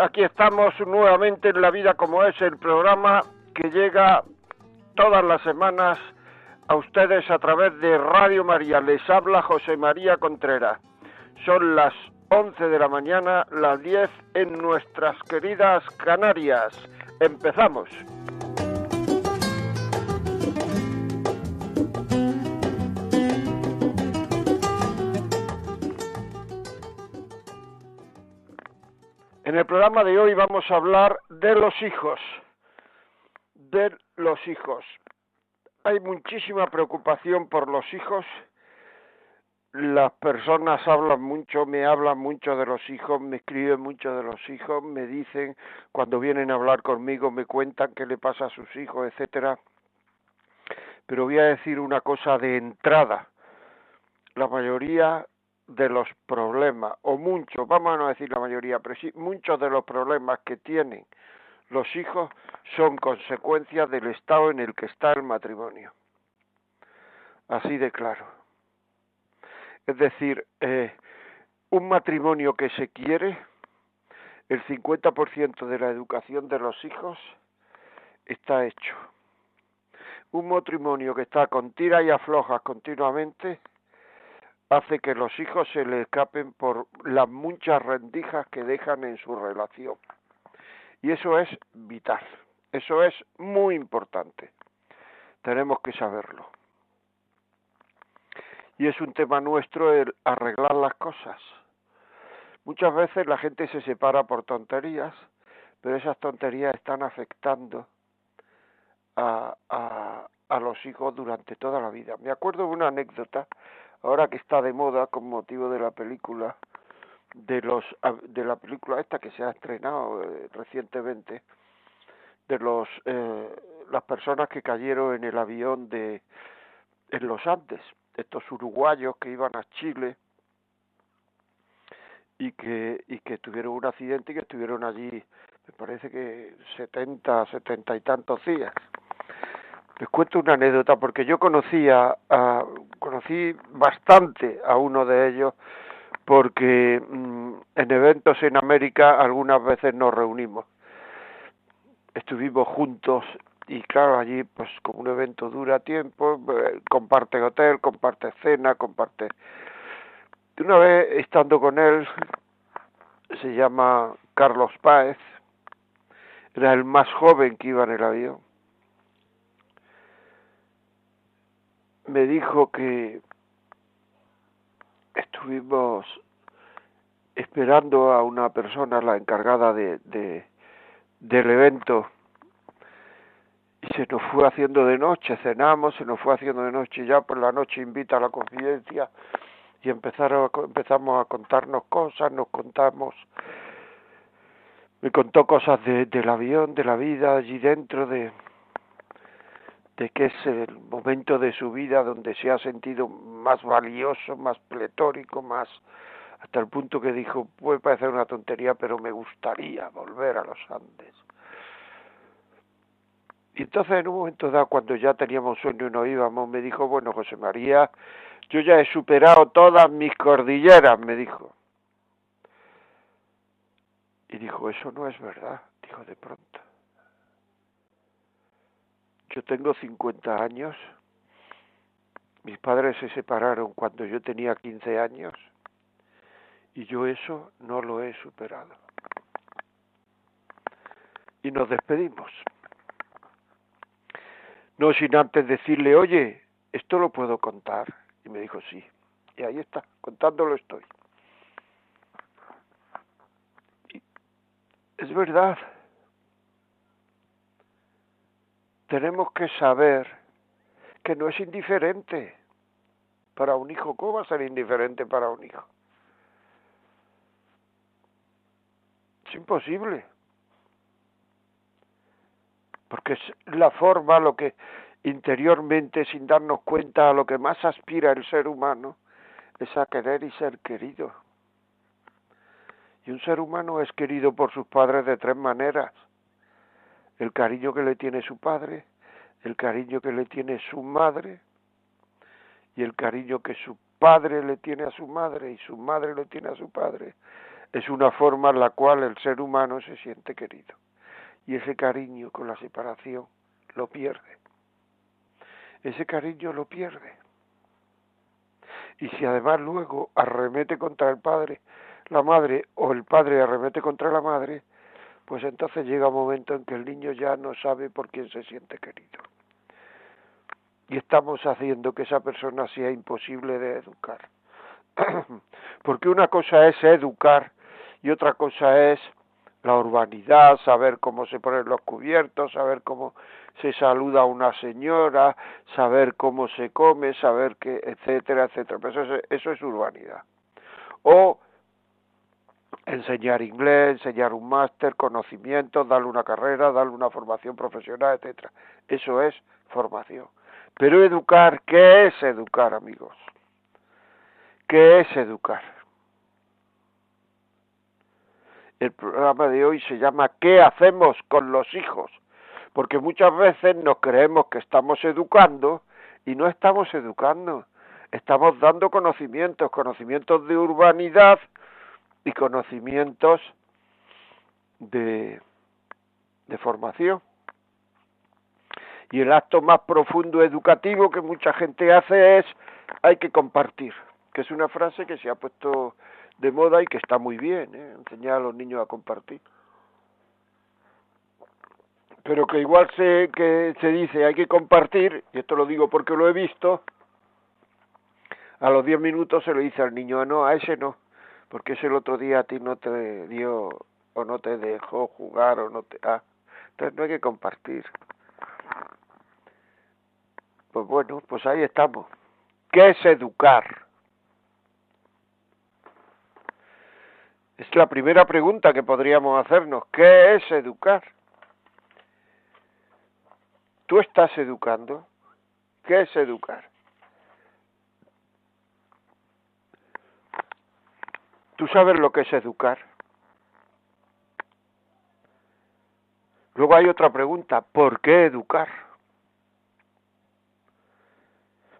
Aquí estamos nuevamente en La Vida como es, el programa que llega todas las semanas a ustedes a través de Radio María. Les habla José María Contreras. Son las 11 de la mañana, las 10 en nuestras queridas Canarias. Empezamos. En el programa de hoy vamos a hablar de los hijos, de los hijos. Hay muchísima preocupación por los hijos. Las personas hablan mucho, me hablan mucho de los hijos, me escriben mucho de los hijos, me dicen cuando vienen a hablar conmigo, me cuentan qué le pasa a sus hijos, etcétera. Pero voy a decir una cosa de entrada. La mayoría de los problemas, o muchos, vamos a no decir la mayoría, pero sí muchos de los problemas que tienen los hijos son consecuencias del estado en el que está el matrimonio. Así de claro. Es decir, eh, un matrimonio que se quiere, el 50% de la educación de los hijos está hecho. Un matrimonio que está con tira y aflojas continuamente, hace que los hijos se le escapen por las muchas rendijas que dejan en su relación. Y eso es vital, eso es muy importante. Tenemos que saberlo. Y es un tema nuestro el arreglar las cosas. Muchas veces la gente se separa por tonterías, pero esas tonterías están afectando a, a, a los hijos durante toda la vida. Me acuerdo de una anécdota ahora que está de moda con motivo de la película de los de la película esta que se ha estrenado eh, recientemente de los eh, las personas que cayeron en el avión de en los Andes estos uruguayos que iban a Chile y que y que tuvieron un accidente y que estuvieron allí me parece que setenta setenta y tantos días les cuento una anécdota porque yo conocía a, conocí bastante a uno de ellos porque mm, en eventos en América algunas veces nos reunimos. Estuvimos juntos y claro, allí pues como un evento dura tiempo, eh, comparte hotel, comparte cena, comparte... Una vez estando con él, se llama Carlos Páez, era el más joven que iba en el avión, me dijo que estuvimos esperando a una persona, la encargada de, de, del evento, y se nos fue haciendo de noche, cenamos, se nos fue haciendo de noche, ya por la noche invita a la confidencia y empezaron, empezamos a contarnos cosas, nos contamos, me contó cosas de, del avión, de la vida allí dentro, de, de que es el momento de su vida donde se ha sentido más valioso, más pletórico, más hasta el punto que dijo, puede parecer una tontería, pero me gustaría volver a los Andes. Y entonces en un momento dado, cuando ya teníamos sueño y no íbamos, me dijo, bueno, José María, yo ya he superado todas mis cordilleras, me dijo. Y dijo, eso no es verdad, dijo de pronto. Yo tengo 50 años. Mis padres se separaron cuando yo tenía 15 años y yo eso no lo he superado. Y nos despedimos. No sin antes decirle, oye, esto lo puedo contar. Y me dijo, sí. Y ahí está, contándolo estoy. Y es verdad, tenemos que saber que no es indiferente para un hijo. ¿Cómo va a ser indiferente para un hijo? Es imposible. porque es la forma, lo que interiormente, sin darnos cuenta, a lo que más aspira el ser humano, es a querer y ser querido. Y un ser humano es querido por sus padres de tres maneras. El cariño que le tiene su padre, el cariño que le tiene su madre y el cariño que su padre le tiene a su madre y su madre le tiene a su padre. Es una forma en la cual el ser humano se siente querido. Y ese cariño con la separación lo pierde. Ese cariño lo pierde. Y si además luego arremete contra el padre la madre o el padre arremete contra la madre, pues entonces llega un momento en que el niño ya no sabe por quién se siente querido. Y estamos haciendo que esa persona sea imposible de educar. Porque una cosa es educar y otra cosa es la urbanidad, saber cómo se ponen los cubiertos, saber cómo se saluda a una señora, saber cómo se come, saber qué, etcétera, etcétera. Pero eso es, eso es urbanidad. O enseñar inglés, enseñar un máster, conocimientos, darle una carrera, darle una formación profesional, etcétera. Eso es formación. Pero educar, ¿qué es educar, amigos? ¿Qué es educar? El programa de hoy se llama ¿Qué hacemos con los hijos? Porque muchas veces nos creemos que estamos educando y no estamos educando. Estamos dando conocimientos, conocimientos de urbanidad, y conocimientos de, de formación. Y el acto más profundo educativo que mucha gente hace es hay que compartir, que es una frase que se ha puesto de moda y que está muy bien, ¿eh? enseñar a los niños a compartir. Pero que igual se, que se dice hay que compartir, y esto lo digo porque lo he visto, a los diez minutos se lo dice al niño, ah, no, a ese no porque ese el otro día a ti no te dio o no te dejó jugar o no te ah entonces no hay que compartir. Pues bueno pues ahí estamos. Qué es educar es la primera pregunta que podríamos hacernos. Qué es educar tú estás educando qué es educar ¿Tú sabes lo que es educar? Luego hay otra pregunta, ¿por qué educar?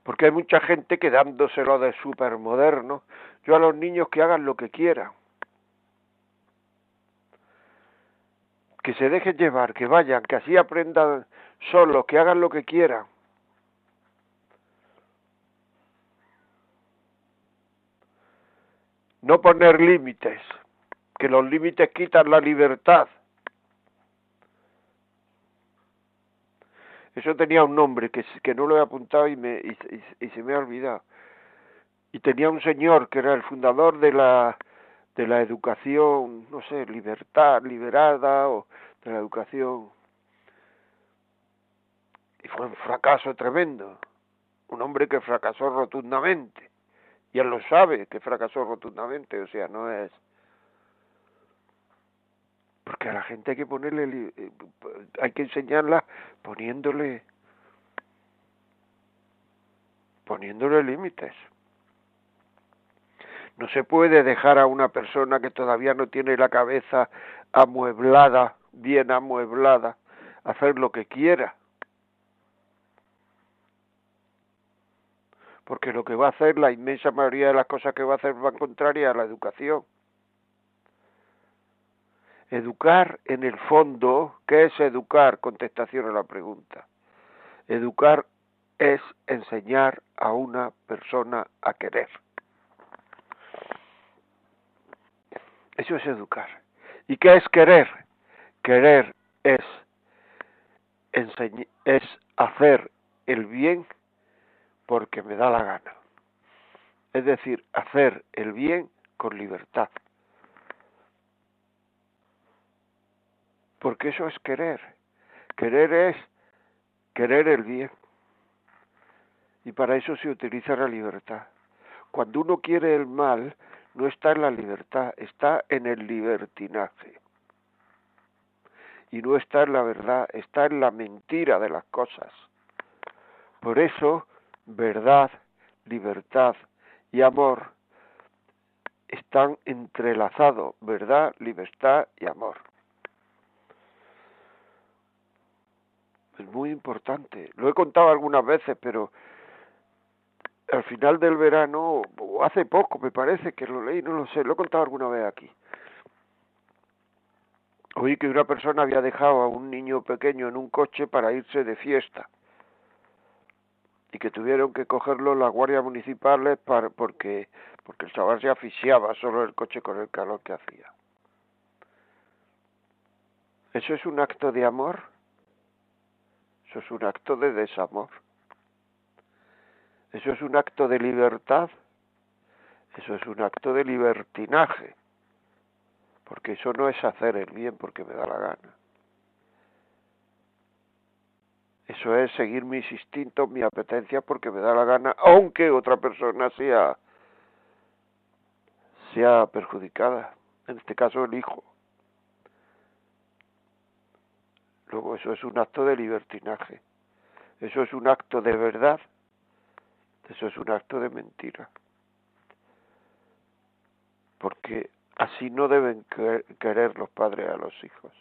Porque hay mucha gente que dándoselo de moderno, yo a los niños que hagan lo que quieran, que se dejen llevar, que vayan, que así aprendan solos, que hagan lo que quieran. No poner límites, que los límites quitan la libertad. Eso tenía un nombre que, que no lo he apuntado y, me, y, se me ha olvidado. Y tenía un señor que era el fundador de la, de la educación, no sé, libertad, liberada, o de la educación. Y fue un fracaso tremendo. Un hombre que fracasó rotundamente y él lo sabe que fracasó rotundamente, o sea, no es... Porque a la gente hay que ponerle, eh, hay que enseñarla poniéndole, poniéndole límites. No se puede dejar a una persona que todavía no tiene la cabeza amueblada, bien amueblada, hacer lo que quiera. Porque lo que va a hacer, la inmensa mayoría de las cosas que va a hacer van contrarias a la educación. Educar en el fondo, ¿qué es educar? Contestación a la pregunta. Educar es enseñar a una persona a querer. Eso es educar. ¿Y qué es querer? Querer es, es hacer el bien porque me da la gana. Es decir, hacer el bien con libertad. Porque eso es querer. Querer es querer el bien. Y para eso se utiliza la libertad. Cuando uno quiere el mal, no está en la libertad, está en el libertinaje. y no está en la verdad, está en la mentira de las cosas. Por eso, verdad, libertad y amor están entrelazados, verdad, libertad y amor. Es muy importante. Lo he contado algunas veces, pero al final del verano, o hace poco me parece que lo leí, no lo sé, lo he contado alguna vez aquí. Oí que una persona había dejado a un niño pequeño en un coche para irse de fiesta y que tuvieron que cogerlo las guardias municipales para, porque, porque el chaval se asfixiaba solo el coche con el calor que hacía. ¿Eso es un acto de amor? Eso es un acto de desamor. Eso es un acto de libertad. Eso es un acto de libertinaje. Porque eso no es hacer el bien porque me da la gana. Eso es seguir mis instintos, mi apetencia porque me da la gana, aunque otra persona sea, sea perjudicada. En este caso el hijo. Luego eso es un acto de libertinaje. Eso es un acto de verdad. Eso es un acto de mentira. Porque así no deben querer los padres a los hijos.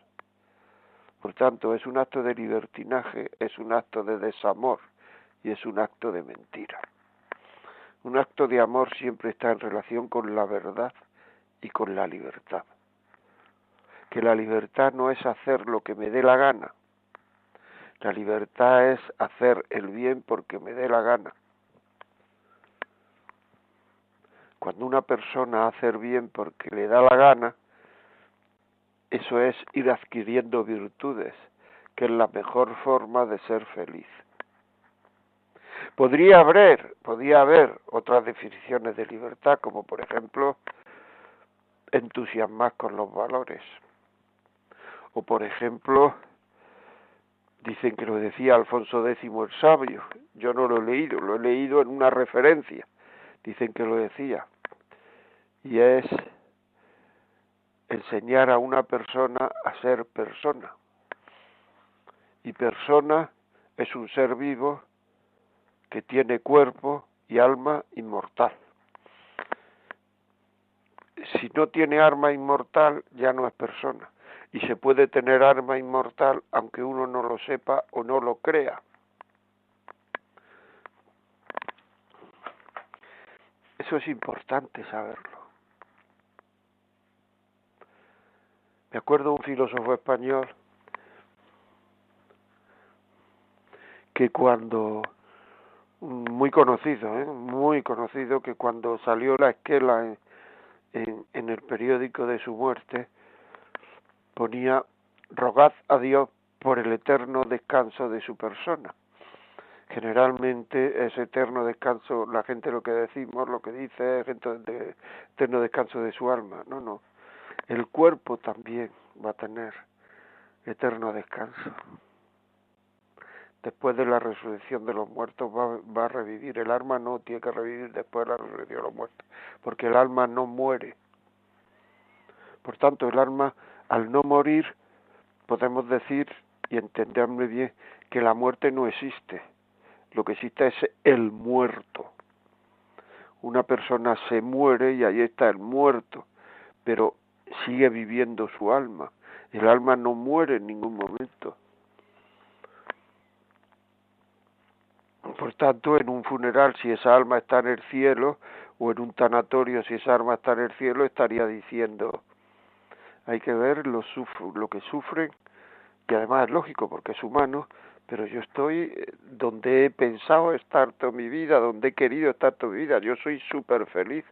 Por tanto, es un acto de libertinaje, es un acto de desamor y es un acto de mentira. Un acto de amor siempre está en relación con la verdad y con la libertad que la libertad no es hacer lo que me dé la gana. La libertad es hacer el bien porque me dé la gana. Cuando una persona hace el bien porque le da la gana, eso es ir adquiriendo virtudes, que es la mejor forma de ser feliz. Podría haber, podría haber otras definiciones de libertad, como por ejemplo entusiasmar con los valores. O por ejemplo, dicen que lo decía Alfonso X el sabio, yo no lo he leído, lo he leído en una referencia, dicen que lo decía, y es enseñar a una persona a ser persona. Y persona es un ser vivo que tiene cuerpo y alma inmortal. Si no tiene alma inmortal, ya no es persona y se puede tener arma inmortal aunque uno no lo sepa o no lo crea. Eso es importante saberlo. Me acuerdo un filósofo español que cuando muy conocido, ¿eh? muy conocido, que cuando salió la esquela en, en el periódico de su muerte, ponía rogad a Dios por el eterno descanso de su persona. Generalmente ese eterno descanso, la gente lo que decimos, lo que dice es eterno descanso de su alma. No, no. El cuerpo también va a tener eterno descanso. Después de la resurrección de los muertos va, va a revivir. El alma no tiene que revivir después de la resurrección de los muertos, porque el alma no muere. Por tanto, el alma al no morir, podemos decir y entenderme bien que la muerte no existe. Lo que existe es el muerto. Una persona se muere y ahí está el muerto, pero sigue viviendo su alma. El alma no muere en ningún momento. Por tanto, en un funeral, si esa alma está en el cielo, o en un tanatorio, si esa alma está en el cielo, estaría diciendo, hay que ver lo, lo que sufren, que además es lógico porque es humano, pero yo estoy eh, donde he pensado estar toda mi vida, donde he querido estar toda mi vida, yo soy súper feliz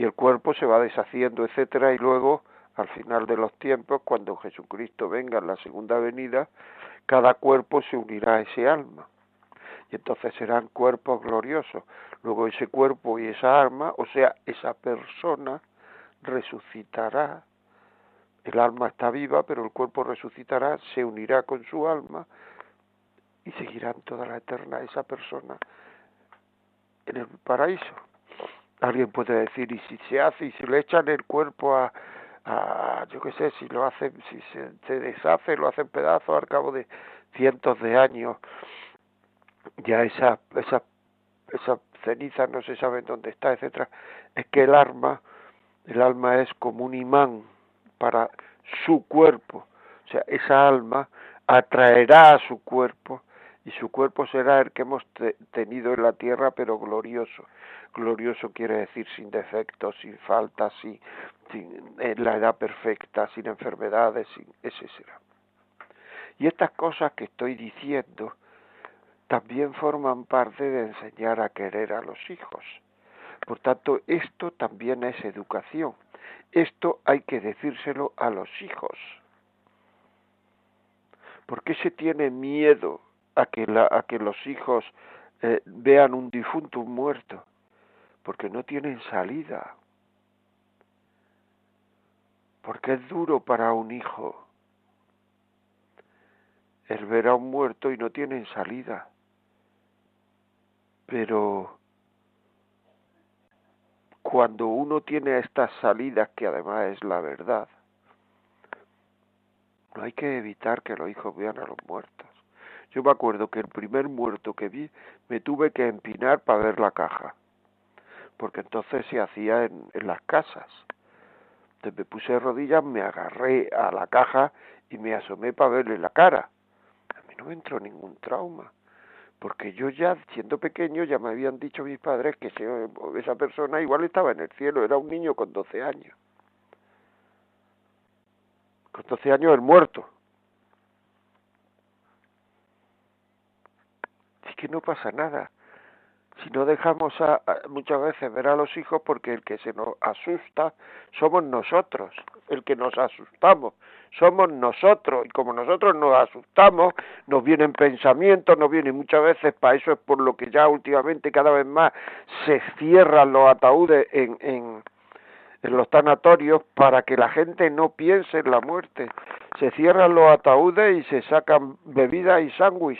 y el cuerpo se va deshaciendo, etcétera, y luego al final de los tiempos, cuando Jesucristo venga en la segunda venida, cada cuerpo se unirá a ese alma. Y entonces serán cuerpos gloriosos. Luego ese cuerpo y esa alma, o sea, esa persona, resucitará el alma está viva, pero el cuerpo resucitará, se unirá con su alma y seguirán toda la eterna esa persona en el paraíso. Alguien puede decir, y si se hace y si le echan el cuerpo a, a, yo qué sé, si lo hace, si se, se deshace, lo hace en pedazos al cabo de cientos de años, ya esa, esa, esa ceniza no se sabe dónde está, etcétera, es que el alma, el alma es como un imán para su cuerpo, o sea, esa alma atraerá a su cuerpo y su cuerpo será el que hemos tenido en la tierra, pero glorioso. Glorioso quiere decir sin defectos, sin faltas, sin, en la edad perfecta, sin enfermedades, sin, ese será. Y estas cosas que estoy diciendo también forman parte de enseñar a querer a los hijos. Por tanto, esto también es educación. Esto hay que decírselo a los hijos. ¿Por qué se tiene miedo a que, a que los hijos eh, vean un difunto, un muerto? Porque no tienen salida. Porque es duro para un hijo el ver a un muerto y no tienen salida. Pero cuando uno tiene estas salidas, que además es la verdad, no hay que evitar que los hijos vean a los muertos. Yo me acuerdo que el primer muerto que vi me tuve que empinar para ver la caja, porque entonces se hacía en, en las casas. Entonces me puse de rodillas, me agarré a la caja y me asomé para verle la cara no me entró ningún trauma, porque yo ya, siendo pequeño, ya me habían dicho mis padres que esa persona igual estaba en el cielo, era un niño con 12 años. Con 12 años el muerto. Que no pasa nada. Si no dejamos a, muchas veces ver a los hijos porque el que se nos asusta somos nosotros, el que nos asustamos somos nosotros y como nosotros nos asustamos, nos vienen pensamientos, nos vienen muchas veces, para eso es por lo que ya últimamente cada vez más se cierran los ataúdes en, los tanatorios para que la gente no piense en la muerte. Se cierran los ataúdes y se sacan bebidas y sándwich.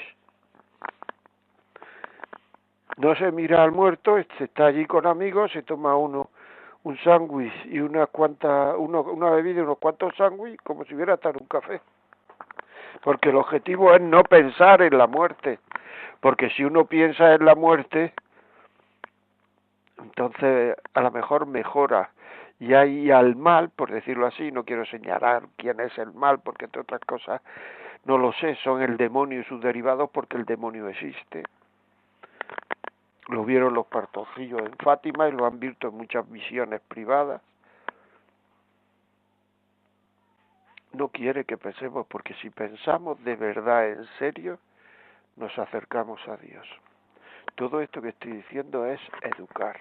No se mira al muerto, se está allí con amigos, se toma uno un sándwich y una cuanta, uno, una bebida y unos cuantos sándwiches como si hubiera estado un café. Porque el objetivo es no pensar en la muerte. Porque si uno piensa en la muerte, entonces a lo mejor mejora. Y hay al mal, por decirlo así, no quiero señalar quién es el mal, porque entre otras cosas no lo sé, son el demonio y sus derivados porque el demonio existe lo vieron los partojillos en Fátima y lo han visto en muchas visiones privadas. No quiere que pensemos, porque si pensamos de verdad, en serio, nos acercamos a Dios. Todo esto que estoy diciendo es educar.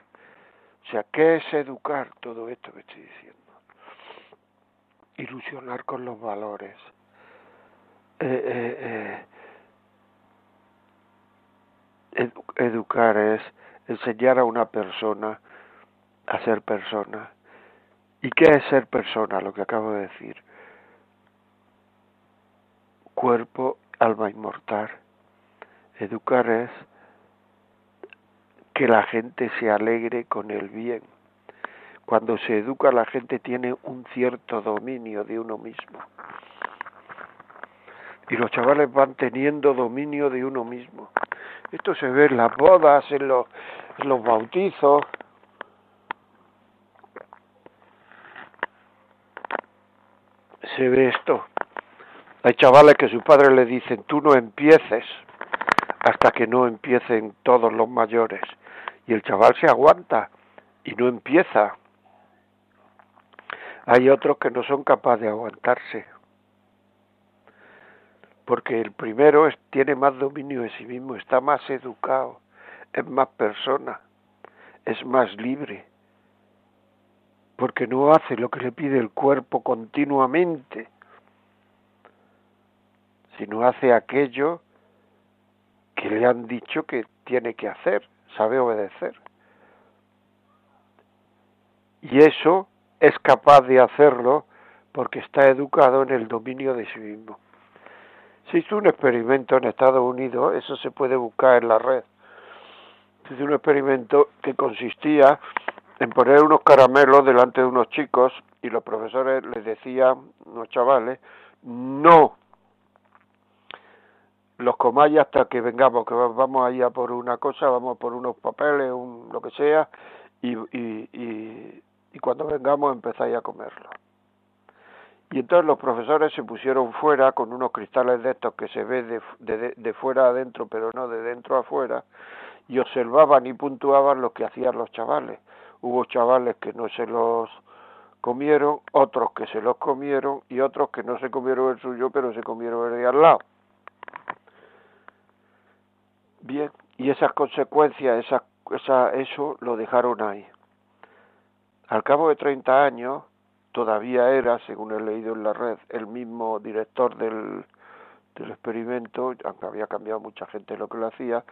O sea, ¿qué es educar todo esto que estoy diciendo? Ilusionar con los valores. Eh, eh, eh, educar es enseñar a una persona a ser persona. ¿Y qué es ser persona? Lo que acabo de decir. Cuerpo, alma inmortal. Educar es que la gente se alegre con el bien. Cuando se educa la gente tiene un cierto dominio de uno mismo. Y los chavales van teniendo dominio de uno mismo. Esto se ve en las bodas, en los, bautizos. Se ve esto. Hay chavales que sus padres le dicen, tú no empieces hasta que no empiecen todos los mayores. Y el chaval se aguanta y no empieza. Hay otros que no son capaces de aguantarse porque el primero tiene más dominio de sí mismo, está más educado, es más persona, es más libre, porque no hace lo que le pide el cuerpo continuamente, sino hace aquello que le han dicho que tiene que hacer, sabe obedecer. Y eso es capaz de hacerlo porque está educado en el dominio de sí mismo. Se hizo un experimento en Estados Unidos, eso se puede buscar en la red. Se hizo un experimento que consistía en poner unos caramelos delante de unos chicos y los profesores les decían, los chavales, no los comáis hasta que vengamos, que vamos ahí a por una cosa, vamos por unos papeles, un, lo que sea, y, y, y, y cuando vengamos empezáis a comerlo. Y entonces los profesores se pusieron fuera con unos cristales de estos que se ve de, de, de fuera adentro, pero no de dentro a afuera, y observaban y puntuaban lo que hacían los chavales. Hubo chavales que no se los comieron, otros que se los comieron y otros que no se comieron el suyo, pero se comieron el de al lado. Bien, y esas consecuencias, esa, esa, eso lo dejaron ahí. Al cabo de 30 años, todavía era, según he leído en la red, el mismo director del, del experimento, aunque había cambiado mucha gente lo que lo hacía,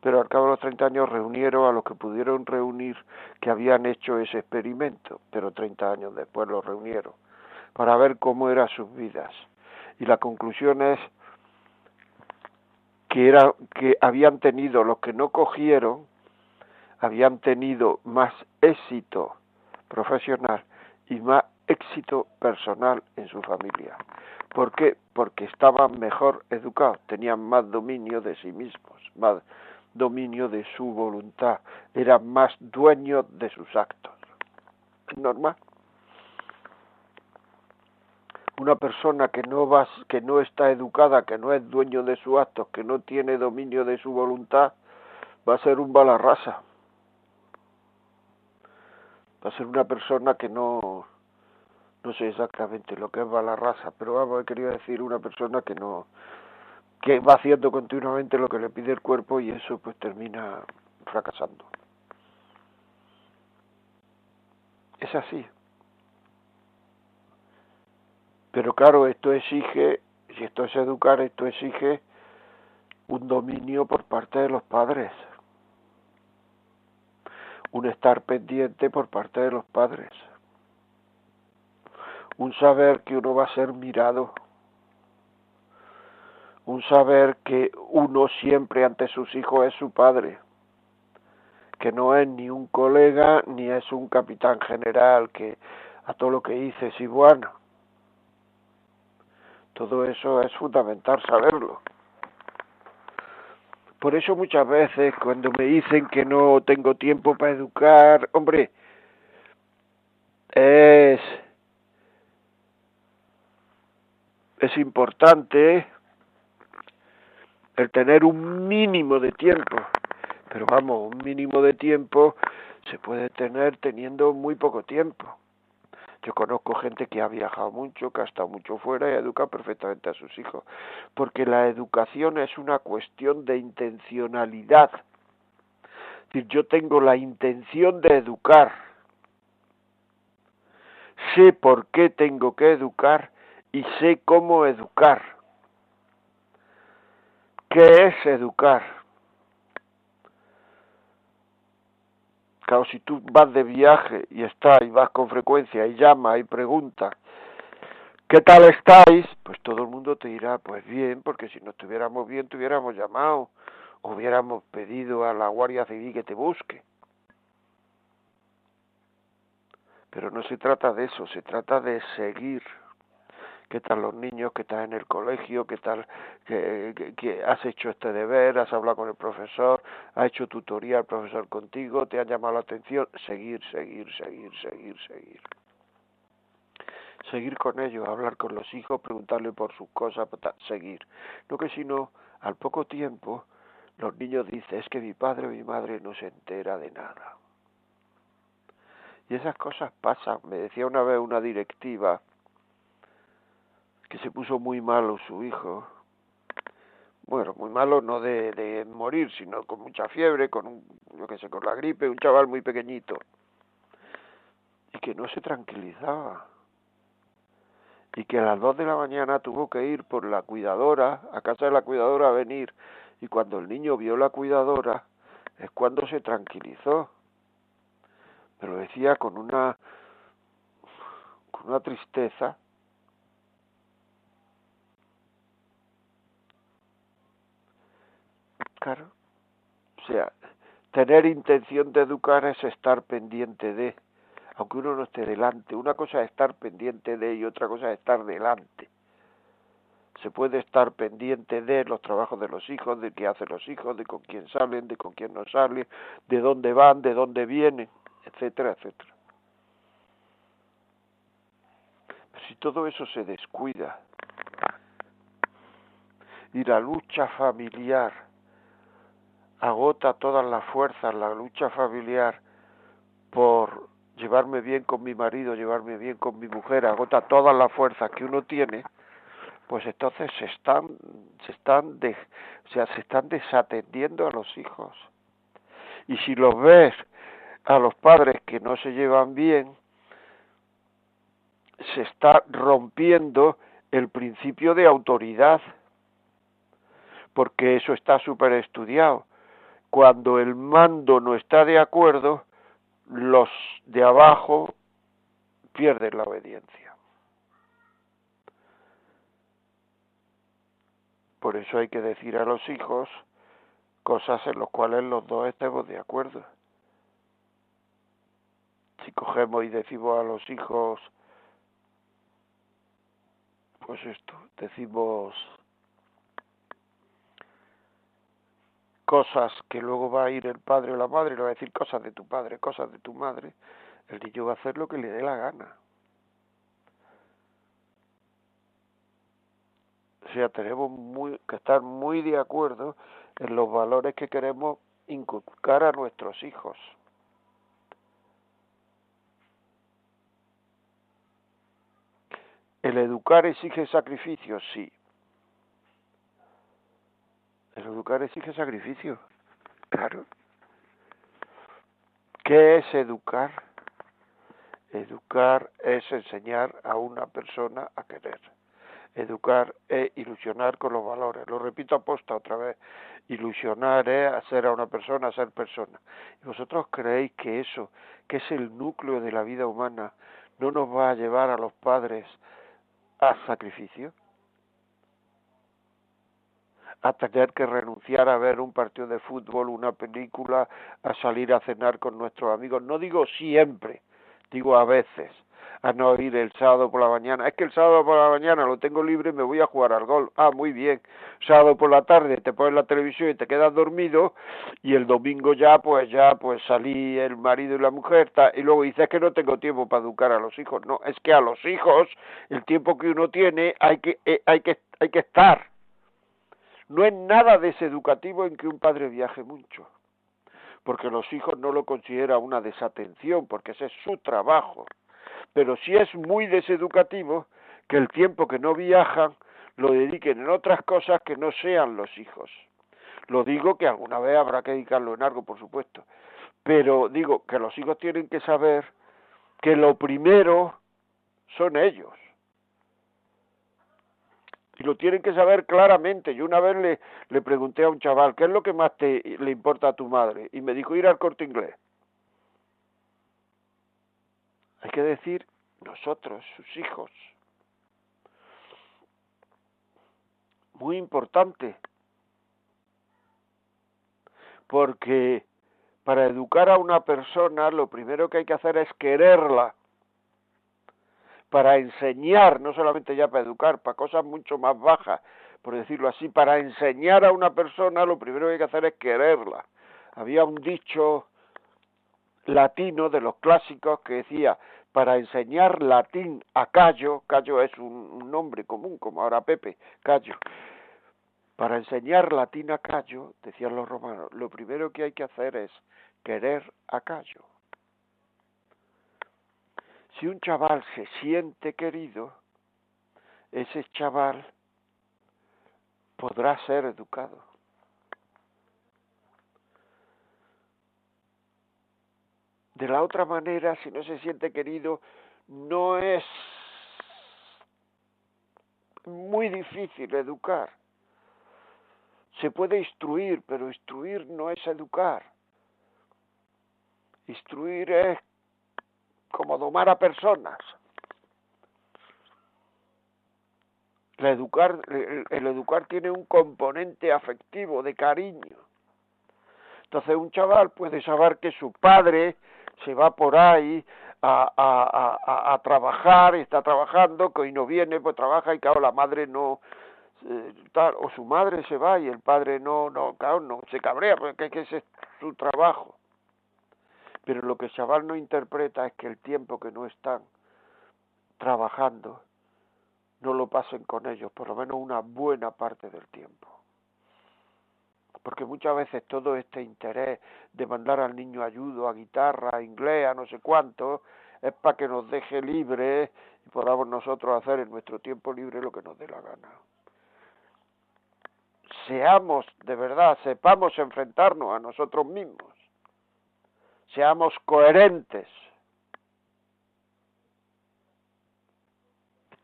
pero al cabo de los 30 años reunieron a los que pudieron reunir que habían hecho ese experimento, pero 30 años después lo reunieron, para ver cómo eran sus vidas. Y la conclusión es que era que habían tenido los que no cogieron habían tenido más éxito profesional y más éxito personal en su familia. ¿Por qué? Porque estaban mejor educados, tenían más dominio de sí mismos, más dominio de su voluntad, eran más dueños de sus actos. normal una persona que no va, que no está educada, que no es dueño de sus actos, que no tiene dominio de su voluntad, va a ser un balarrasa. Va a ser una persona que no, no sé exactamente lo que es balarrasa, pero vamos, he querido decir una persona que no, que va haciendo continuamente lo que le pide el cuerpo y eso pues termina fracasando. Es así. Pero claro, esto exige, si esto es educar, esto exige un dominio por parte de los padres, un estar pendiente por parte de los padres, un saber que uno va a ser mirado, un saber que uno siempre ante sus hijos es su padre, que no es ni un colega ni es un capitán general que a todo lo que dice es igual. Todo eso es fundamental saberlo. Por eso muchas veces cuando me dicen que no tengo tiempo para educar, hombre, es es importante el tener un mínimo de tiempo, pero vamos, un mínimo de tiempo se puede tener teniendo muy poco tiempo. Yo conozco gente que ha viajado mucho, que ha estado mucho fuera y educa perfectamente a sus hijos, porque la educación es una cuestión de intencionalidad. Yo tengo la intención de educar, sé por qué tengo que educar y sé cómo educar. ¿Qué es educar? Claro, si tú vas de viaje y estás y vas con frecuencia y llama y pregunta, ¿qué tal estáis? Pues todo el mundo te dirá, pues bien, porque si no estuviéramos bien, te hubiéramos llamado, hubiéramos pedido a la Guardia Civil que te busque. Pero no se trata de eso, se trata de seguir qué tal los niños, qué tal en el colegio, qué tal que, has hecho este deber, has hablado con el profesor, ha hecho tutoría el profesor contigo, te ha llamado la atención, seguir, seguir, seguir, seguir, seguir. Seguir con ellos, hablar con los hijos, preguntarle por sus cosas, seguir. No que si no, al poco tiempo, los niños dicen, es que mi padre o mi madre no se entera de nada. Y esas cosas pasan. Me decía una vez una directiva, que se puso muy malo su hijo. Bueno, muy malo no de, de morir, sino con mucha fiebre, con un, yo qué sé, con la gripe, un chaval muy pequeñito. Y que no se tranquilizaba. Y que a las dos de la mañana tuvo que ir por la cuidadora, a casa de la cuidadora a venir. Y cuando el niño vio la cuidadora, es cuando se tranquilizó. Pero decía con una, con una tristeza O sea, tener intención de educar es estar pendiente de, aunque uno no esté delante. Una cosa es estar pendiente de ello, otra cosa es estar delante. Se puede estar pendiente de los trabajos de los hijos, de qué hacen los hijos, de con quién salen, de con quién no salen, de dónde van, de dónde vienen, etcétera, etcétera. Pero si todo eso se descuida y la lucha familiar agota todas las fuerzas, la lucha familiar por llevarme bien con mi marido, llevarme bien con mi mujer, agota todas las fuerzas que uno tiene, pues entonces se están, se están, de, o sea, se están desatendiendo a los hijos. Y si los ves a los padres que no se llevan bien, se está rompiendo el principio de autoridad, porque eso está súper estudiado. Cuando el mando no está de acuerdo, los de abajo pierden la obediencia. Por eso hay que decir a los hijos cosas en las cuales los dos estemos de acuerdo. Si cogemos y decimos a los hijos, pues esto, decimos cosas que luego va a ir el padre o la madre y le va a decir cosas de tu padre, cosas de tu madre, el niño va a hacer lo que le dé la gana. O sea, tenemos muy, que estar muy de acuerdo en los valores que queremos inculcar a nuestros hijos. ¿El educar exige sacrificios? Sí. Educar exige sacrificio. Claro. ¿Qué es educar? Educar es enseñar a una persona a querer. Educar es ilusionar con los valores. Lo repito aposta otra vez. Ilusionar es hacer a una persona ser persona. ¿Y vosotros creéis que eso, que es el núcleo de la vida humana, no nos va a llevar a los padres a sacrificio? A tener que renunciar a ver un partido de fútbol, una película, a salir a cenar con nuestros amigos. No digo siempre, digo a veces, a no ir el sábado por la mañana. Es que el sábado por la mañana lo tengo libre y me voy a jugar al gol. Ah, muy bien. Sábado por la tarde te pones la televisión y te quedas dormido y el domingo ya, pues ya, pues salí el marido y la mujer y luego dices que no tengo tiempo para educar a los hijos. No, es que a los hijos el tiempo que uno tiene hay que, eh, hay que, hay que estar no es nada deseducativo en que un padre viaje mucho, porque los hijos no lo consideran una desatención, porque ese es su trabajo. Pero sí es muy deseducativo que el tiempo que no viajan lo dediquen en otras cosas que no sean los hijos. Lo digo que alguna vez habrá que dedicarlo en algo, por supuesto. Pero digo que los hijos tienen que saber que lo primero son ellos y lo tienen que saber claramente. Yo una vez le, le pregunté a un chaval, ¿qué es lo que más te le importa a tu madre? Y me dijo ir al corte inglés. Hay que decir nosotros, sus hijos. Muy importante. Porque para educar a una persona lo primero que hay que hacer es quererla para enseñar, no solamente ya para educar, para cosas mucho más bajas, por decirlo así, para enseñar a una persona lo primero que hay que hacer es quererla. Había un dicho latino de los clásicos que decía, para enseñar latín a Cayo, Cayo es un, nombre común, como ahora Pepe, Cayo, para enseñar latín a Cayo, decían los romanos, lo primero que hay que hacer es querer a Cayo. Si un chaval se siente querido, ese chaval podrá ser educado. De la otra manera, si no se siente querido, no es muy difícil educar. Se puede instruir, pero instruir no es educar. Instruir es como domar a personas. El educar, el, educar tiene un componente afectivo, de cariño. Entonces un chaval puede saber que su padre se va por ahí a, a, a, trabajar, está trabajando, que hoy no viene, pues trabaja y claro, la madre no, eh, tal, o su madre se va y el padre no, no, claro, no, se cabrea porque ese es su trabajo. Pero lo que chaval no interpreta es que el tiempo que no están trabajando, no lo pasen con ellos, por lo menos una buena parte del tiempo. Porque muchas veces todo este interés de mandar al niño ayudo, a guitarra, a inglés, a no sé cuánto, es para que nos deje libres y podamos nosotros hacer en nuestro tiempo libre lo que nos dé la gana. Seamos, de verdad, sepamos enfrentarnos a nosotros mismos. Seamos coherentes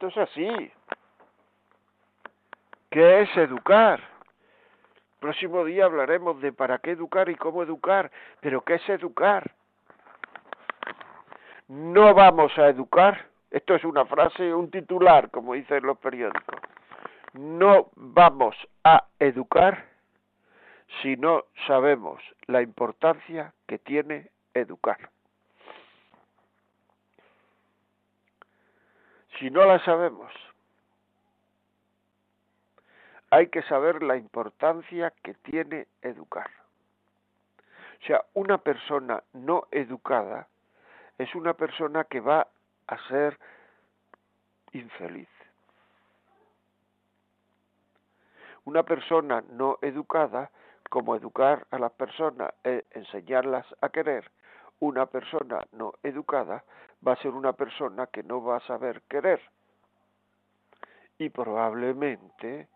Esto es así. ¿Qué es educar? Próximo día hablaremos de para qué educar y cómo educar, pero ¿qué es educar? No vamos a educar, esto es una frase, un titular, como dicen los periódicos, no vamos a educar si no sabemos la importancia que tiene educar. si no la sabemos. Hay que saber la importancia que tiene educar. O sea, una persona no educada es una persona que va a ser infeliz. Una persona no educada, como educar a las personas es enseñarlas a querer, una persona no educada va a ser una persona que no va a saber querer y probablemente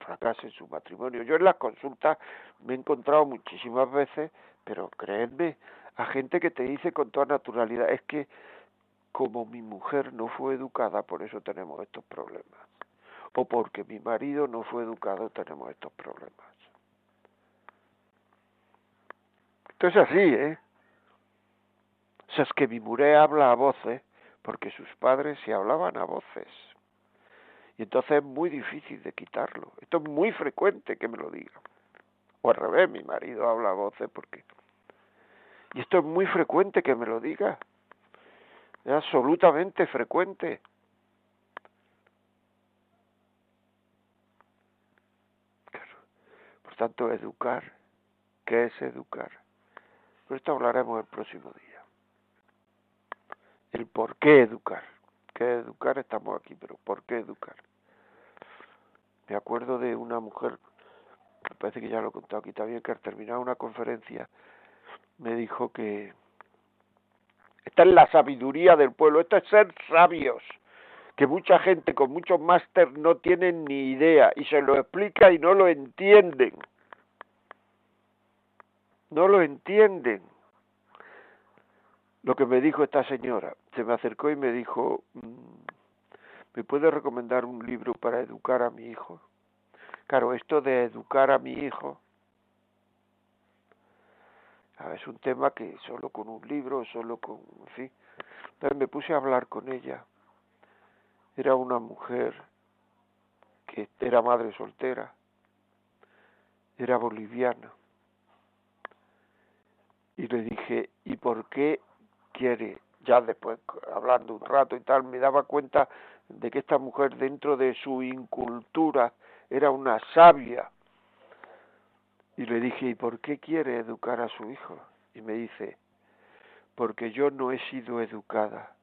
fracase en su matrimonio. Yo en las consultas me he encontrado muchísimas veces, pero créanme, a gente que te dice con toda naturalidad, es que como mi mujer no fue educada, por eso tenemos estos problemas. O porque mi marido no fue educado, tenemos estos problemas. Esto es así, ¿eh? O sea, es que mi muré habla a voces porque sus padres se hablaban a voces. Y entonces es muy difícil de quitarlo. Esto es muy frecuente que me lo digan. O al revés, mi marido habla a voces porque... Y esto es muy frecuente que me lo diga. Es absolutamente frecuente. Claro. Tanto, educar. ¿Qué es educar? Por esto hablaremos el próximo día el por qué educar. ¿Qué educar? Estamos aquí, pero ¿por qué educar? Me acuerdo de una mujer, me parece que ya lo he contado aquí también, que al terminar una conferencia me dijo que esta es la sabiduría del pueblo, esto es ser sabios, que mucha gente con muchos máster no tienen ni idea y se lo explica y no lo entienden. No lo entienden lo que me dijo esta señora. Se me acercó y me dijo, mm, ¿me puede recomendar un libro para educar a mi hijo? Claro, esto de educar a mi hijo es un tema que solo con un libro, solo con, en fin. Entonces me puse a hablar con ella. Era una mujer que era madre soltera, era boliviana. Y le dije, ¿y por qué quiere, ya después hablando un rato y tal, me daba cuenta de que esta mujer dentro de su incultura era una sabia. Y le dije, ¿y por qué quiere educar a su hijo? Y me dice, porque yo no he sido educada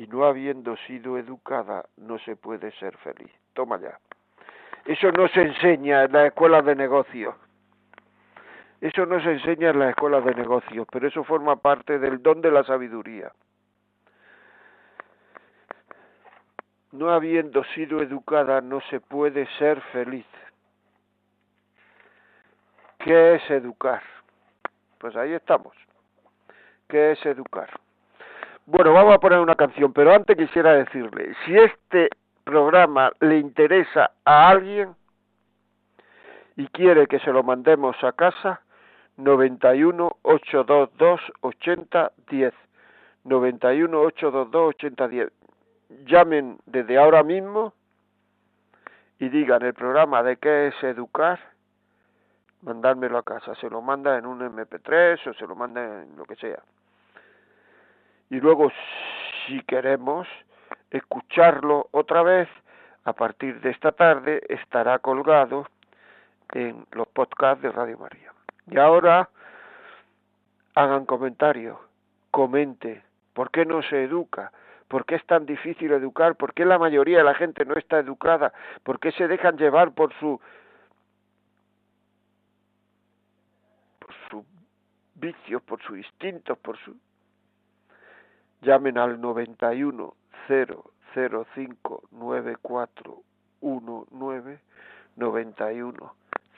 y no habiendo sido educada no se puede ser feliz. Toma ya. Eso no se enseña en la escuela de negocios. Eso no se enseña en las escuelas de negocios, pero eso forma parte del don de la sabiduría. No habiendo sido educada no se puede ser feliz. ¿Qué es educar? Pues ahí estamos. ¿Qué es educar? Bueno, vamos a poner una canción, pero antes quisiera decirle, si este programa le interesa a alguien y quiere que se lo mandemos a casa, 91 822 8010. 91 822 8010. Llamen desde ahora mismo y digan el programa de qué es educar mandármelo a casa. Se lo manda en un MP3 o se lo manda en lo que sea. Y luego, si queremos escucharlo otra vez, a partir de esta tarde estará colgado en los podcasts de Radio María. Y ahora hagan comentarios, comente, ¿por qué no se educa? ¿Por qué es tan difícil educar? ¿Por qué la mayoría de la gente no está educada? ¿Por qué se dejan llevar por su por sus vicios, por sus instintos, por su llamen al 91 005 9419 91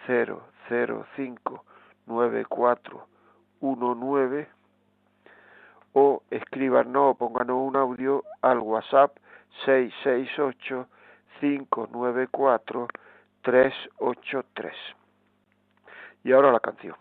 005 9419 o escríbanos o pónganos un audio al WhatsApp 668 594 383. Y ahora la canción.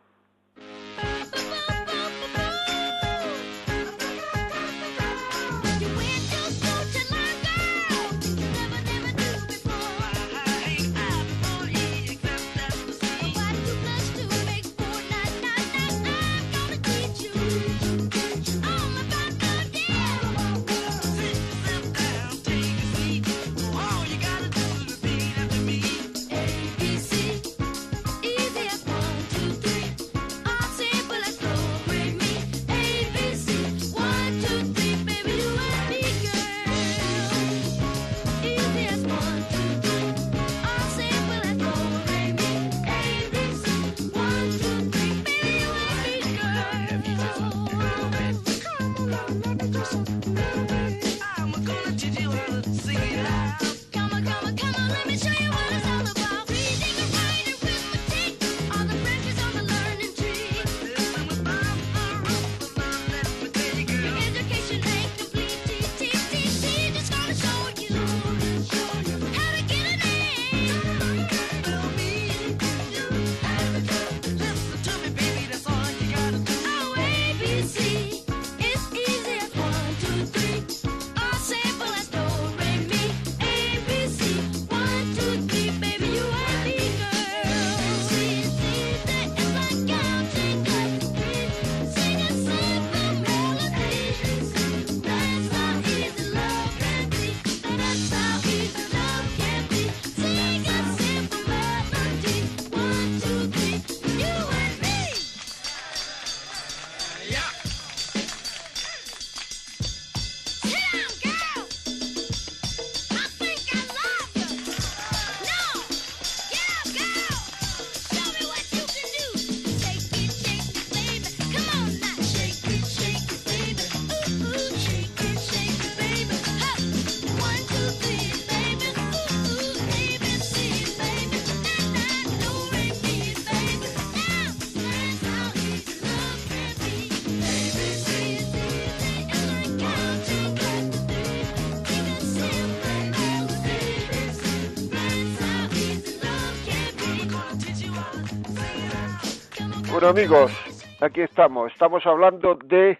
Bueno amigos, aquí estamos. Estamos hablando de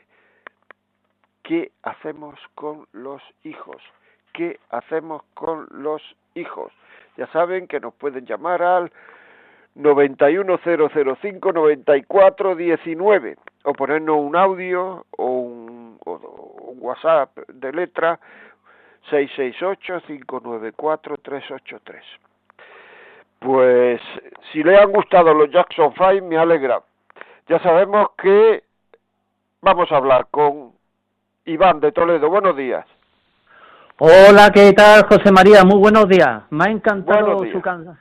qué hacemos con los hijos. ¿Qué hacemos con los hijos? Ya saben que nos pueden llamar al 910059419 o ponernos un audio o un, un WhatsApp de letra 668-594-383. Pues si le han gustado los Jackson Five me alegra ya sabemos que vamos a hablar con Iván de Toledo. Buenos días. Hola, ¿qué tal, José María? Muy buenos días. Me ha encantado su canción.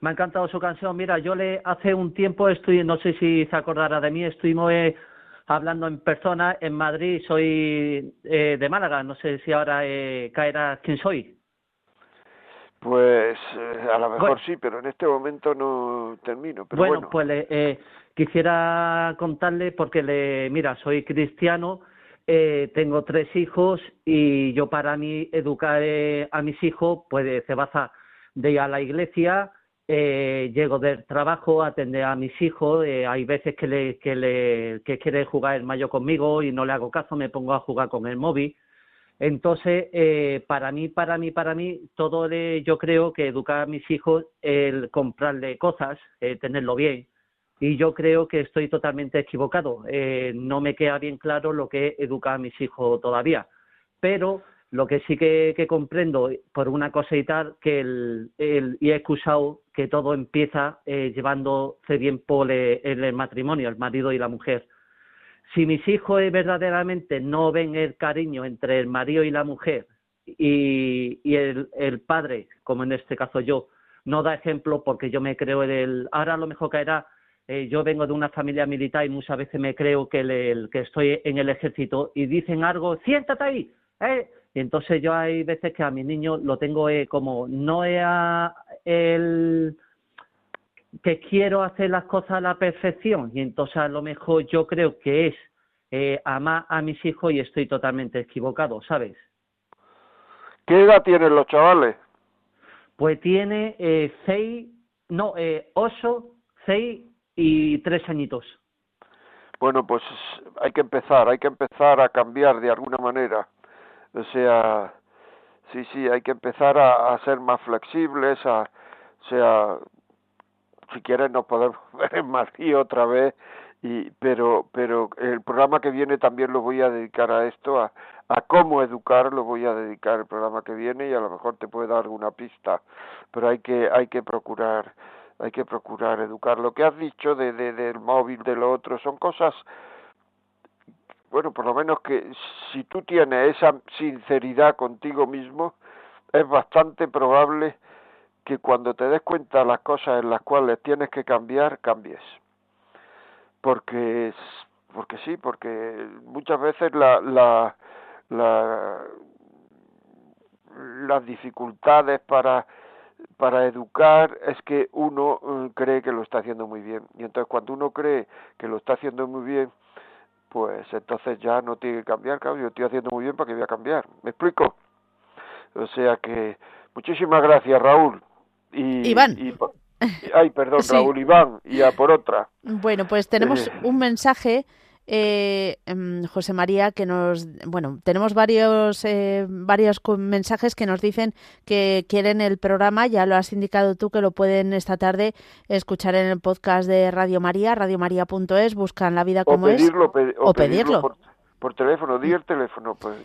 Me ha encantado su canción. Mira, yo le hace un tiempo estoy, no sé si se acordará de mí, estuvimos eh, hablando en persona en Madrid. Soy eh, de Málaga. No sé si ahora eh, caerá quién soy. Pues eh, a lo mejor sí, pero en este momento no termino. Pero bueno, bueno. pues eh, quisiera contarle porque le, mira, soy cristiano, eh, tengo tres hijos y yo para mí educar eh, a mis hijos pues se basa de ir a la iglesia, eh, llego del trabajo, atender a mis hijos, eh, hay veces que le que quiere jugar el mayo conmigo y no le hago caso, me pongo a jugar con el móvil. Entonces, eh, para mí, para mí, para mí, todo de, yo creo que educar a mis hijos, el comprarle cosas, eh, tenerlo bien, y yo creo que estoy totalmente equivocado. Eh, no me queda bien claro lo que educa a mis hijos todavía, pero lo que sí que, comprendo por una cosa y tal, que el, y he excusado que todo empieza eh, llevándose bien por el, matrimonio, el marido y la mujer. Si mis hijos verdaderamente no ven el cariño entre el marido y la mujer y, el, el, padre, como en este caso yo, no da ejemplo porque yo me creo en el... Ahora lo mejor caerá eh, yo vengo de una familia militar y muchas veces me creo que, el, que estoy en el ejército y dicen algo, siéntate ahí, ¿eh? Y entonces yo hay veces que a mi niño lo tengo eh, como, no es el que quiero hacer las cosas a la perfección y entonces a lo mejor yo creo que es eh, amar a mis hijos y estoy totalmente equivocado, ¿sabes? ¿Qué edad tienen los chavales? Pues tiene eh, seis, no, eh, ocho, seis y tres añitos. Bueno, pues hay que empezar, hay que empezar a cambiar de alguna manera. O sea, sí, sí, hay que empezar a, ser más flexibles, a, o sea, si quieres nos podemos ver en Madrid otra vez, y, pero, pero el programa que viene también lo voy a dedicar a esto, a, a cómo educar lo voy a dedicar el programa que viene y a lo mejor te puede dar alguna pista, pero hay que, hay que procurar hay que procurar educar. Lo que has dicho de, de, del móvil, de lo otro, son cosas, bueno, por lo menos que si tú tienes esa sinceridad contigo mismo, es bastante probable que cuando te des cuenta las cosas en las cuales tienes que cambiar, cambies. Porque, porque sí, porque muchas veces la, la, la las dificultades para para educar es que uno eh, cree que lo está haciendo muy bien. Y entonces cuando uno cree que lo está haciendo muy bien, pues entonces ya no tiene que cambiar, claro, yo estoy haciendo muy bien para que voy a cambiar. ¿Me explico? O sea que muchísimas gracias, Raúl. Y, Iván. ay, perdón, Raúl Iván, y a por otra. Bueno, pues tenemos eh. un mensaje eh, em, José María, que nos, bueno, tenemos varios, eh, varios mensajes que nos dicen que quieren el programa, ya lo has indicado tú que lo pueden esta tarde escuchar en el podcast de Radio María, radiomaria.es, buscan la vida como es, o, pedirlo. Por, teléfono, di el teléfono. Pues,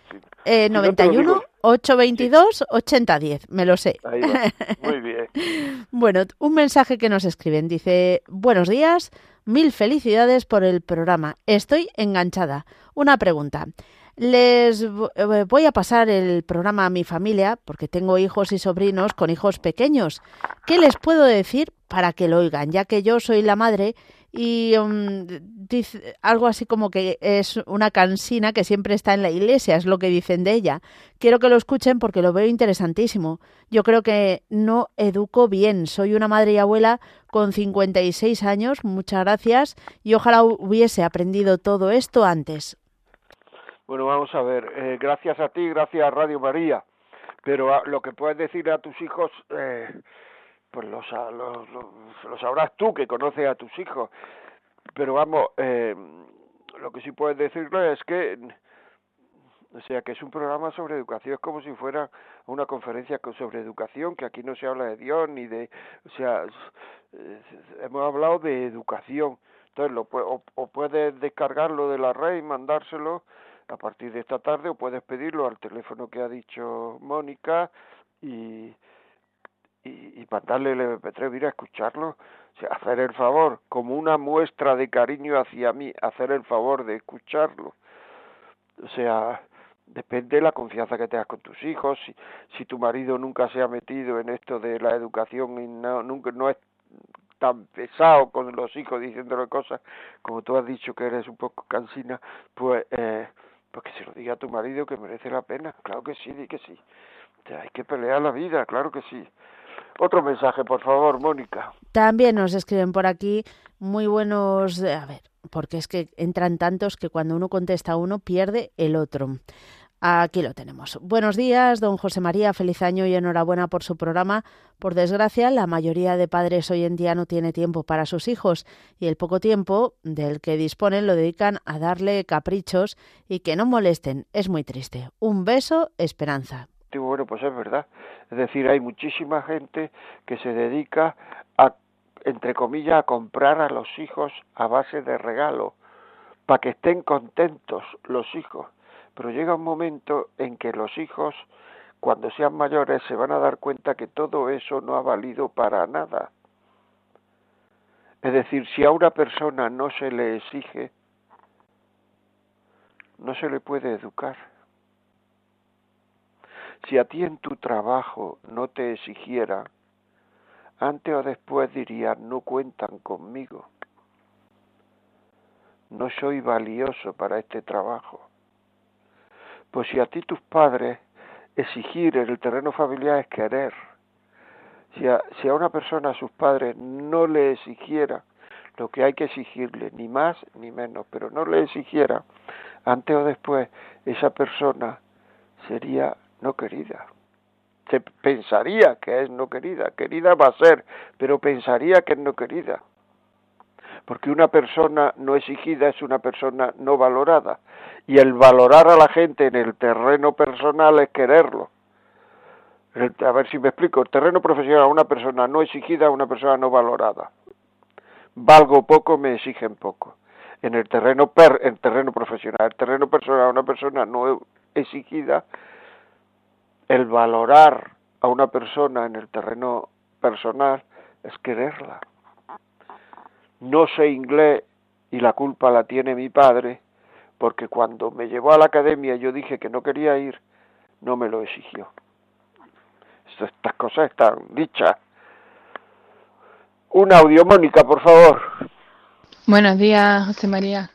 eh, 91 822 8010, me lo sé. Muy bien. bueno, un mensaje que nos escriben, dice, buenos días, Mil felicidades por el programa. Estoy enganchada. Una pregunta. Les eh, voy a pasar el programa a mi familia, porque tengo hijos y sobrinos con hijos pequeños. ¿Qué les puedo decir para que lo oigan? Ya que yo soy la madre y um, dice algo así como que es una cansina que siempre está en la iglesia, es lo que dicen de ella. Quiero que lo escuchen porque lo veo interesantísimo. Yo creo que no educo bien. Soy una madre y abuela con 56 años, muchas gracias, y ojalá hubiese aprendido todo esto antes. Bueno, vamos a ver, eh, gracias a ti, gracias a Radio María, pero ah, lo que puedes decir a tus hijos... Eh, pues lo, lo, sabrás tú que conoces a tus hijos. Pero vamos, eh, lo que sí puedes decirle es que, o sea, que es un programa sobre educación, es como si fuera una conferencia sobre educación, que aquí no se habla de Dios ni de, o sea, hemos hablado de educación. Entonces, lo, o, o puedes descargarlo de la red y mandárselo a partir de esta tarde, o puedes pedirlo al teléfono que ha dicho Mónica y y, y mandarle el MP3, ir a escucharlo, o sea, hacer el favor, como una muestra de cariño hacia mí, hacer el favor de escucharlo. O sea, depende de la confianza que tengas con tus hijos, si, si tu marido nunca se ha metido en esto de la educación y no, nunca, no es tan pesado con los hijos diciéndole cosas, como tú has dicho que eres un poco cansina, pues, eh, pues que se lo diga a tu marido que merece la pena, claro que sí, di que sí. O sea, hay que pelear la vida, claro que sí. Otro mensaje, por favor, Mónica. También nos escriben por aquí muy buenos, eh, a ver, porque es que entran tantos que cuando uno contesta a uno pierde el otro. Aquí lo tenemos. Buenos días, don José María. Feliz año y enhorabuena por su programa. Por desgracia, la mayoría de padres hoy en día no tiene tiempo para sus hijos y el poco tiempo del que disponen lo dedican a darle caprichos y que no molesten. Es muy triste. Un beso, Esperanza bueno, pues es verdad. Es decir, hay muchísima gente que se dedica a entre comillas, a comprar a los hijos a base de regalo, para que estén contentos los hijos. Pero llega un momento en que los hijos, cuando sean mayores, se van a dar cuenta que todo eso no ha valido para nada. Es decir, si a una persona no se le exige, no se le puede educar. Si a ti en tu trabajo no te exigiera, antes o después dirían no cuentan conmigo. No soy valioso para este trabajo. Pues si a ti tus padres exigir en el terreno familiar es querer, si a, si a una persona a sus padres no le exigiera lo que hay que exigirle, ni más ni menos, pero no le exigiera, antes o después esa persona sería no querida. Se pensaría que es no querida, querida va a ser, pero pensaría que es no querida. Porque una persona no exigida es una persona no valorada. Y el valorar a la gente en el terreno personal es quererlo. a ver si me explico. El terreno profesional, una persona no exigida, una persona no valorada. Valgo poco, me exigen poco. En el terreno per, en terreno profesional, el terreno personal, una persona no exigida, el valorar a una persona en el terreno personal es quererla. No sé inglés y la culpa la tiene mi padre, porque cuando me llevó a la academia yo dije que no quería ir, no me lo exigió. Estas cosas están dichas. Un audio, Mónica, por favor. Buenos días, José María.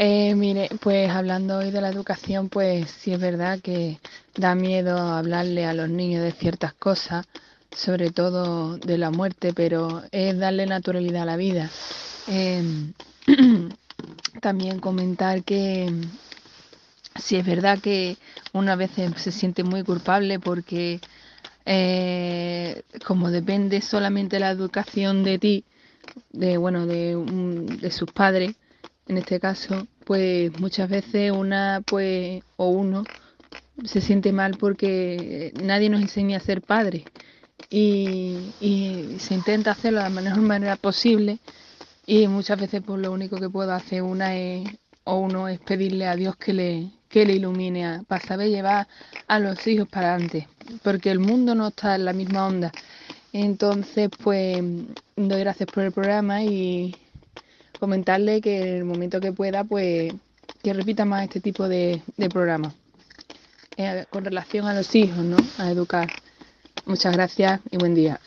Eh, mire, pues hablando hoy de la educación, pues sí es verdad que da miedo hablarle a los niños de ciertas cosas, sobre todo de la muerte, pero es darle naturalidad a la vida. Em, también comentar que sí es verdad que una vez se siente muy culpable porque eh, como depende solamente la educación de ti, de bueno, de, de sus padres, en este caso, pues muchas veces una pues o uno se siente mal porque nadie nos enseña a ser padres. Y, se intenta hacerlo de la mejor manera posible y muchas veces pues lo único que puedo hacer una es o uno es pedirle a Dios que le que le ilumine para saber llevar a los hijos para adelante porque el mundo no está en la misma onda. Entonces pues doy gracias por el programa y comentarle que en el momento que pueda, pues que repita más este tipo de, de eh, con relación a los hijos, ¿no? A educar. Muchas gracias y buen día.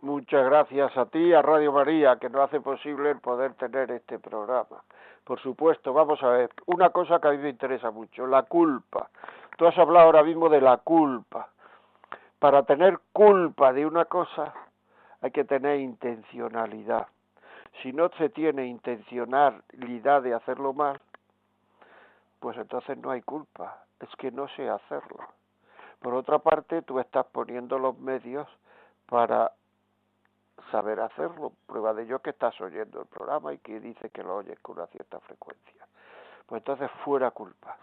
Muchas gracias a ti, a Radio María, que nos hace posible el poder tener este programa. Por supuesto, vamos a ver, una cosa que a mí me interesa mucho, la culpa. Tú has hablado ahora mismo de la culpa. Para tener culpa de una cosa hay que tener intencionalidad si no se tiene intencionalidad de hacerlo mal, pues entonces no hay culpa, es que no sé hacerlo. Por otra parte, tú estás poniendo los medios para saber hacerlo. Prueba de ello que estás oyendo el programa y que dice que lo oyes con una cierta frecuencia. Pues entonces fuera culpas.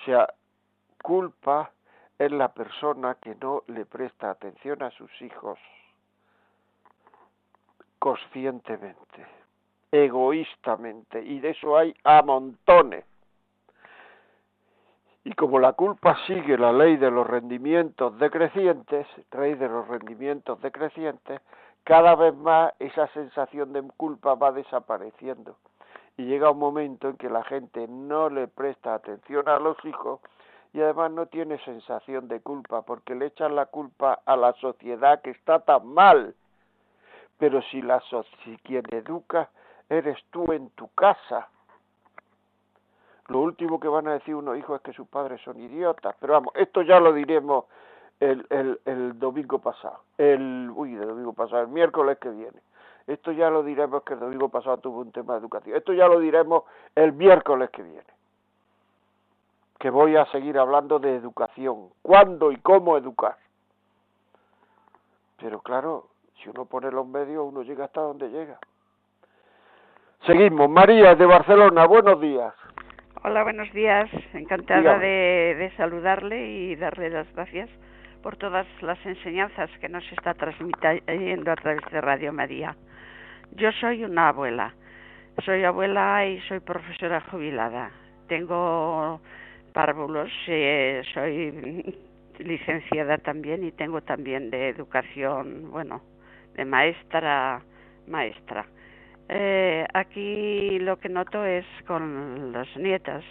O sea, culpa es la persona que no le presta atención a sus hijos conscientemente, egoístamente, y de eso hay a montones. Y como la culpa sigue la ley de los rendimientos decrecientes, ley de los rendimientos decrecientes, cada vez más esa sensación de culpa va desapareciendo. Y llega un momento en que la gente no le presta atención a los hijos y además no tiene sensación de culpa porque le echan la culpa a la sociedad que está tan mal pero si, la, si quien educa eres tú en tu casa, lo último que van a decir unos hijos es que sus padres son idiotas. Pero vamos, esto ya lo diremos el, el, el domingo pasado. El, uy, el domingo pasado, el miércoles que viene. Esto ya lo diremos que el domingo pasado tuvo un tema de educación. Esto ya lo diremos el miércoles que viene. Que voy a seguir hablando de educación. ¿Cuándo y cómo educar? Pero claro, si uno pone los medios, uno llega hasta donde llega. Seguimos. María de Barcelona, buenos días. Hola, buenos días. Encantada de, de, saludarle y darle las gracias por todas las enseñanzas que nos está transmitiendo a través de Radio María. Yo soy una abuela, soy abuela y soy profesora jubilada. Tengo párvulos, eh, soy licenciada también y tengo también de educación, bueno, de maestra, maestra. Eh, aquí lo que noto es con las nietas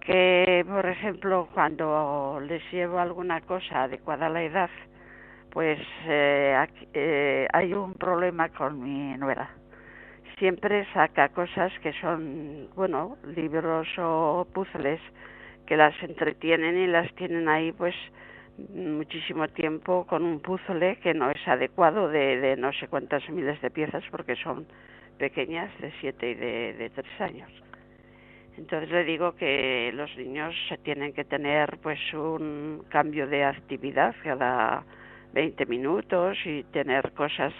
que, por ejemplo, cuando les llevo alguna cosa adecuada a la edad, pues eh, eh, hay un problema con mi nuera. Siempre saca cosas que son, bueno, libros o puzzles que las entretienen y las tienen ahí pues muchísimo tiempo con un puzzle que no es adecuado de, no sé cuántas miles de piezas porque son pequeñas de siete y de, de tres años. Entonces le digo que los niños tienen que tener pues un cambio de actividad cada 20 minutos y tener cosas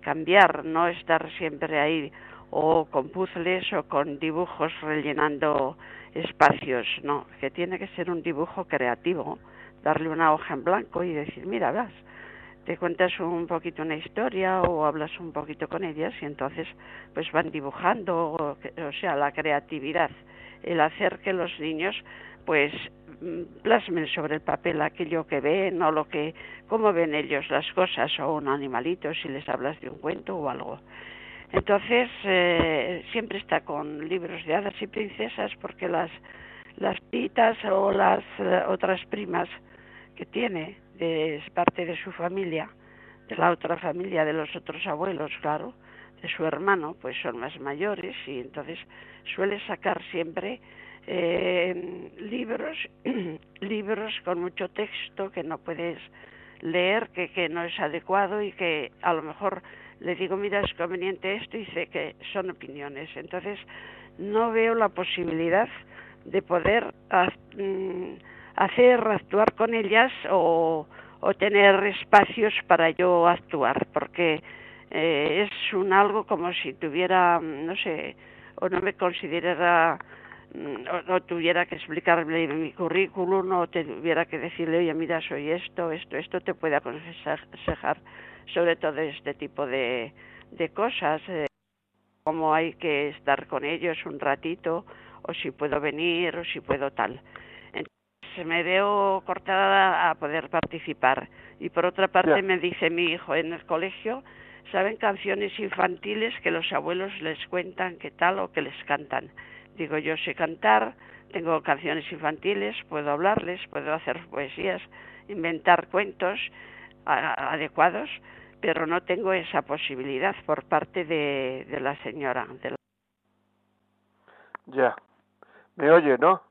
cambiar, no estar siempre ahí o con puzzles o con dibujos rellenando espacios, no, que tiene que ser un dibujo creativo, darle una hoja en blanco y decir, mira, vas, te cuentas un poquito una historia o hablas un poquito con ellas y entonces pues van dibujando, o, o sea, la creatividad, el hacer que los niños pues mm, plasmen sobre el papel aquello que ven o lo que cómo ven ellos las cosas o un animalito si les hablas de un cuento o algo entonces, eh, siempre está con libros de hadas y princesas porque las, las titas o las eh, otras primas que tiene, es parte de su familia, de la otra familia, de los otros abuelos, claro, de su hermano, pues son más mayores y entonces suele sacar siempre eh, libros, libros con mucho texto que no puedes leer, que, que no es adecuado y que a lo mejor le digo, mira, es conveniente esto y sé que son opiniones. Entonces, no veo la posibilidad de poder mm, hacer, actuar con ellas o, tener espacios para yo actuar, porque eh, es un algo como si tuviera, no sé, o no me considerara mm, o, tuviera que explicarle mi currículum o tuviera que decirle, oye, mira, soy esto, esto, esto te puede aconsejar sobre todo este tipo de, de cosas, eh, como hay que estar con ellos un ratito, o si puedo venir, o si puedo tal. Entonces me veo cortada a poder participar. Y por otra parte me dice mi hijo en el colegio, saben canciones infantiles que los abuelos les cuentan qué tal o que les cantan. Digo, yo sé cantar, tengo canciones infantiles, puedo hablarles, puedo hacer poesías, inventar cuentos adecuados, pero no tengo esa posibilidad por parte de, de la señora. Ya. ¿Me oye, no?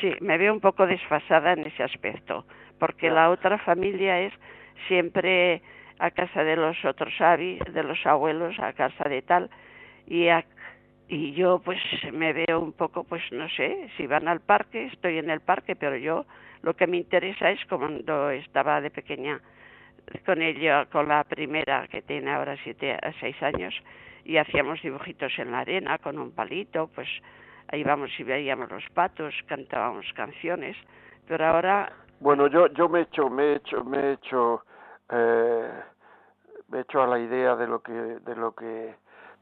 Sí, me veo un poco desfasada en ese aspecto, porque la otra familia es siempre a casa de los otros de los abuelos, a casa de tal, y, y yo pues me veo un poco, pues no sé, si van al parque, estoy en el parque, pero yo lo que me interesa es cuando estaba de pequeña con ella, con la primera que tiene ahora siete a seis años, y hacíamos dibujitos en la arena con un palito, pues ahí vamos y veíamos los patos, cantábamos canciones, pero ahora bueno yo yo me he hecho me he hecho me he hecho eh, me he hecho a la idea de lo que de lo que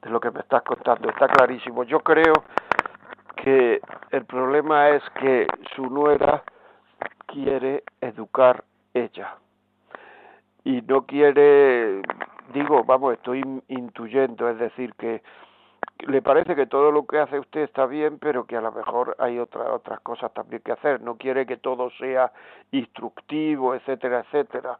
de lo que me estás contando. Está clarísimo. Yo creo que el problema es que su nuera quiere educar ella. Y no quiere, digo, vamos, estoy intuyendo, es decir, que le parece que todo lo que hace usted está bien, pero que a lo mejor hay otras otras cosas también que hacer. No quiere que todo sea instructivo, etcétera, etcétera.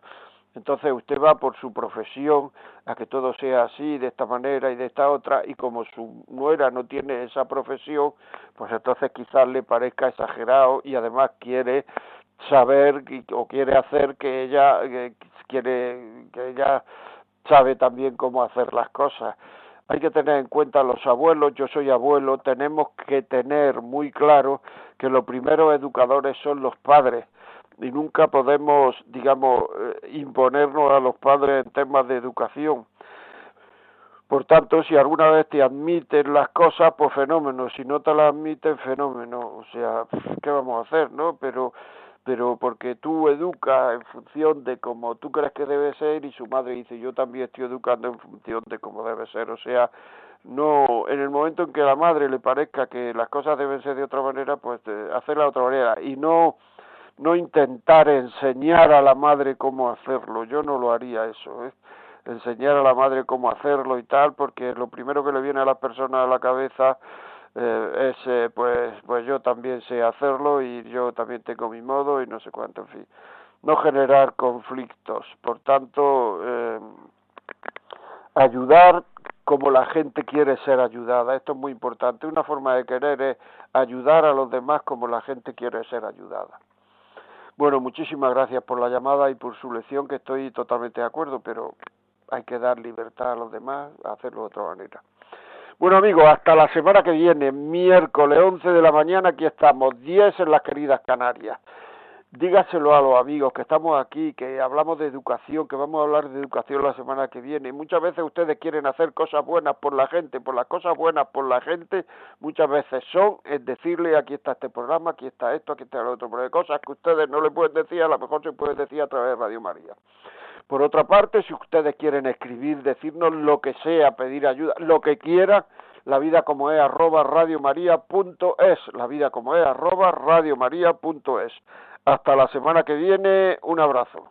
Entonces usted va por su profesión a que todo sea así, de esta manera y de esta otra, y como su nuera no tiene esa profesión, pues entonces quizás le parezca exagerado y además quiere saber o quiere hacer que ella quiere que ella sabe también cómo hacer las cosas. Hay que tener en cuenta los abuelos, yo soy abuelo, tenemos que tener muy claro que los primeros educadores son los padres y nunca podemos, digamos, eh, imponernos a los padres en temas de educación. Por tanto, si alguna vez te admiten las cosas, pues fenómeno, si no te las admiten, fenómeno. O sea, ¿qué vamos a hacer, no? Pero pero porque tú educas en función de cómo tú crees que debe ser y su madre dice yo también estoy educando en función de cómo debe ser, o sea, no en el momento en que a la madre le parezca que las cosas deben ser de otra manera, pues hacerla de otra manera y no no intentar enseñar a la madre cómo hacerlo, yo no lo haría eso, ¿eh? enseñar a la madre cómo hacerlo y tal, porque lo primero que le viene a la persona a la cabeza eh, es, eh, pues, pues yo también sé hacerlo y yo también tengo mi modo y no sé cuánto, en fin. No generar conflictos, por tanto, eh, ayudar como la gente quiere ser ayudada. Esto es muy importante. Una forma de querer es ayudar a los demás como la gente quiere ser ayudada. Bueno, muchísimas gracias por la llamada y por su lección, que estoy totalmente de acuerdo, pero hay que dar libertad a los demás, a hacerlo de otra manera. Bueno amigos, hasta la semana que viene, miércoles 11 de la mañana, aquí estamos, 10 en las queridas Canarias. Dígaselo a los amigos que estamos aquí, que hablamos de educación, que vamos a hablar de educación la semana que viene. Muchas veces ustedes quieren hacer cosas buenas por la gente, por las cosas buenas por la gente, muchas veces son es decirle aquí está este programa, aquí está esto, aquí está el otro, pero hay cosas que ustedes no le pueden decir, a lo mejor se puede decir a través de Radio María. Por otra parte, si ustedes quieren escribir, decirnos lo que sea, pedir ayuda, lo que quieran, la vida como es arroba radiomaria.es, la vida como es arroba radiomaria.es. Hasta la semana que viene, un abrazo.